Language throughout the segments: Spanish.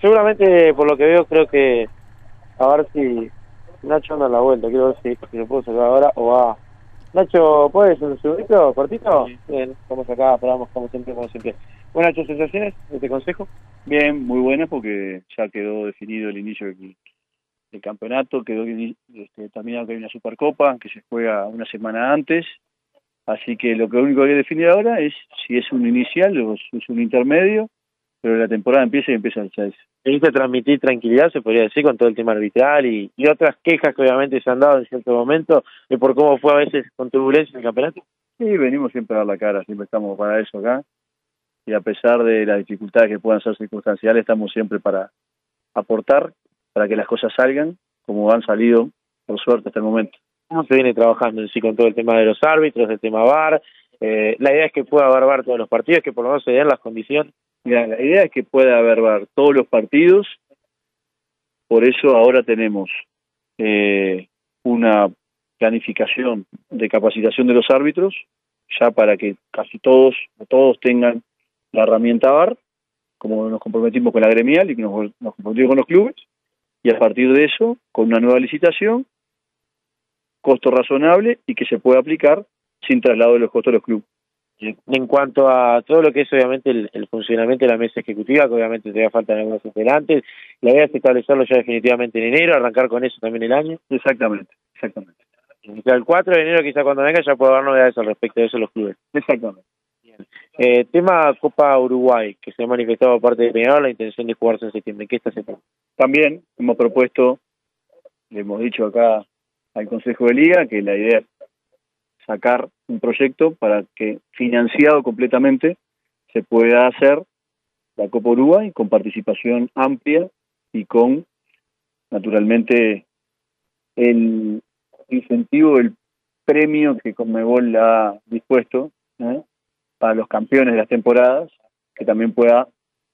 Seguramente, por lo que veo, creo que a ver si Nacho anda a la vuelta. Quiero ver si, si lo puedo sacar ahora o va. Nacho, ¿puedes un segundito, cortito? Bien, vamos acá, paramos como siempre, como siempre. Bueno, Nacho, ¿sensaciones de este consejo? Bien, muy buenas porque ya quedó definido el inicio del, del campeonato, quedó este, también que hay una Supercopa que se juega una semana antes, así que lo que único que hay que definir ahora es si es un inicial o si es un intermedio, pero la temporada empieza y empieza el 6. Veniste a transmitir tranquilidad, se podría decir, con todo el tema arbitral y, y otras quejas que obviamente se han dado en cierto momento de por cómo fue a veces con turbulencia en el campeonato. Sí, venimos siempre a dar la cara, siempre estamos para eso acá. Y a pesar de las dificultades que puedan ser circunstanciales, estamos siempre para aportar, para que las cosas salgan como han salido, por suerte, hasta el momento. ¿Cómo se viene trabajando en sí con todo el tema de los árbitros, el tema VAR? Eh, la idea es que pueda haber todos los partidos, que por lo menos se den las condiciones. Mira, la idea es que pueda haber todos los partidos, por eso ahora tenemos eh, una planificación de capacitación de los árbitros, ya para que casi todos, todos tengan la herramienta VAR, como nos comprometimos con la gremial y que nos comprometimos con los clubes, y a partir de eso, con una nueva licitación, costo razonable y que se pueda aplicar sin traslado de los costos de los clubes. En cuanto a todo lo que es obviamente el, el funcionamiento de la mesa ejecutiva, que obviamente todavía faltan algunos delante, la idea es establecerlo ya definitivamente en enero, arrancar con eso también el año. Exactamente, exactamente. el 4 de enero quizá cuando venga ya puedo dar novedades al respecto de eso los clubes. Exactamente. Eh, tema Copa Uruguay, que se ha manifestado por parte de Peñarol la intención de jugarse en septiembre. ¿Qué está haciendo? También hemos propuesto, le hemos dicho acá al Consejo de Liga, que la idea es sacar un proyecto para que, financiado completamente, se pueda hacer la Copa Uruguay con participación amplia y con, naturalmente, el incentivo, el premio que Conmebol ha dispuesto ¿eh? para los campeones de las temporadas, que también pueda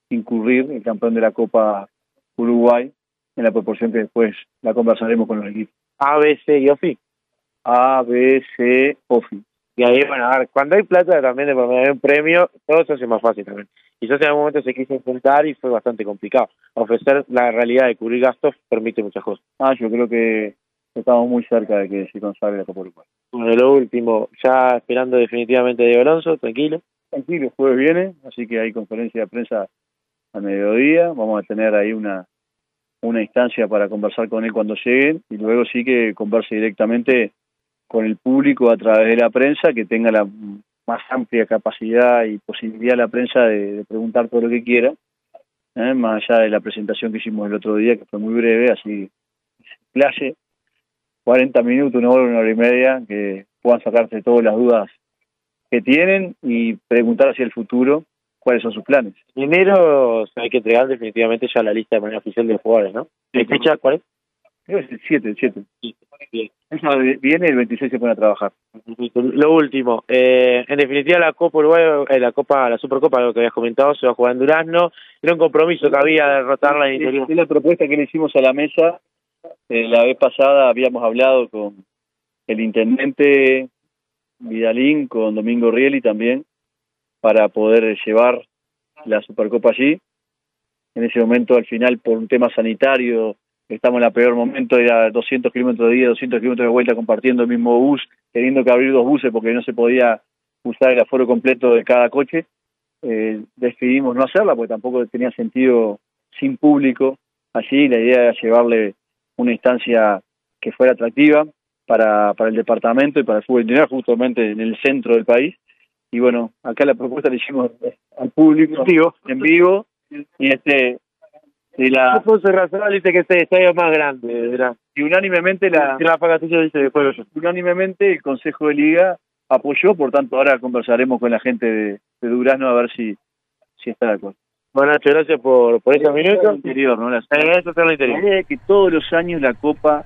incurrir el campeón de la Copa Uruguay en la proporción que después la conversaremos con los equipos. A, B, C y OFI. A, B, C, OFI. Y ahí, bueno, a ver, cuando hay plata también de por medio un premio, todo se hace más fácil también. Quizás en algún momento se quiso intentar y fue bastante complicado. Ofrecer la realidad de cubrir gastos permite muchas cosas. Ah, yo creo que estamos muy cerca de que se consagre la Copa Uruguay. Bueno, lo último, ya esperando definitivamente a Diego Alonso, tranquilo. Tranquilo, jueves viene, así que hay conferencia de prensa a mediodía, vamos a tener ahí una una instancia para conversar con él cuando lleguen y luego sí que converse directamente con el público a través de la prensa, que tenga la más amplia capacidad y posibilidad la prensa de, de preguntar todo lo que quiera, ¿eh? más allá de la presentación que hicimos el otro día, que fue muy breve, así, clase, 40 minutos, una hora, una hora y media, que puedan sacarse todas las dudas que tienen y preguntar hacia el futuro cuáles son sus planes. En enero hay que entregar definitivamente ya la lista de manera oficial de jugadores, ¿no? ¿De fecha cuál es? Creo que es el 7, el 7. Bien. Viene el 26 se pone a trabajar. Lo último, eh, en definitiva la Copa Uruguay, eh, la Copa, la Supercopa, lo que habías comentado, se va a jugar en Durazno. Era un compromiso que había de derrotarla en interior. Es la propuesta que le hicimos a la mesa. Eh, la vez pasada habíamos hablado con el intendente Vidalín, con Domingo Rieli también, para poder llevar la Supercopa allí. En ese momento, al final, por un tema sanitario, estamos en el peor momento, era 200 kilómetros de día, 200 kilómetros de vuelta compartiendo el mismo bus, teniendo que abrir dos buses porque no se podía usar el aforo completo de cada coche. Eh, decidimos no hacerla porque tampoco tenía sentido sin público allí. La idea era llevarle una instancia que fuera atractiva para, para el departamento y para el fútbol interior, justamente en el centro del país y bueno, acá la propuesta la hicimos al público en vivo y este y la razón dice que este estadio más grande ¿verdad? y unánimemente la, la dice después unánimemente el Consejo de Liga apoyó, por tanto ahora conversaremos con la gente de, de Durazno a ver si si está de acuerdo. Bueno, Nacho, gracias por, por esos minutos. Interior, ¿no? La, eh, es el. La idea es que todos los años la Copa,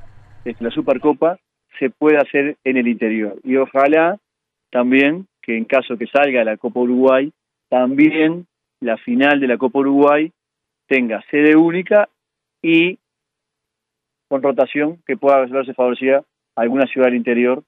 la Supercopa, se pueda hacer en el interior. Y ojalá también que en caso que salga la Copa Uruguay, también la final de la Copa Uruguay tenga sede única y con rotación que pueda verse favorecida a alguna ciudad del interior,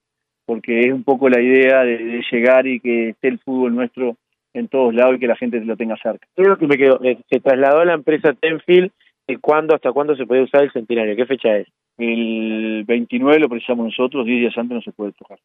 porque es un poco la idea de, de, llegar y que esté el fútbol nuestro en todos lados y que la gente lo tenga cerca. Creo que me quedó, eh, se trasladó a la empresa Tenfield ¿Y cuándo, hasta cuándo se puede usar el centenario? ¿Qué fecha es? El 29 lo precisamos nosotros, 10 días antes no se puede tocar.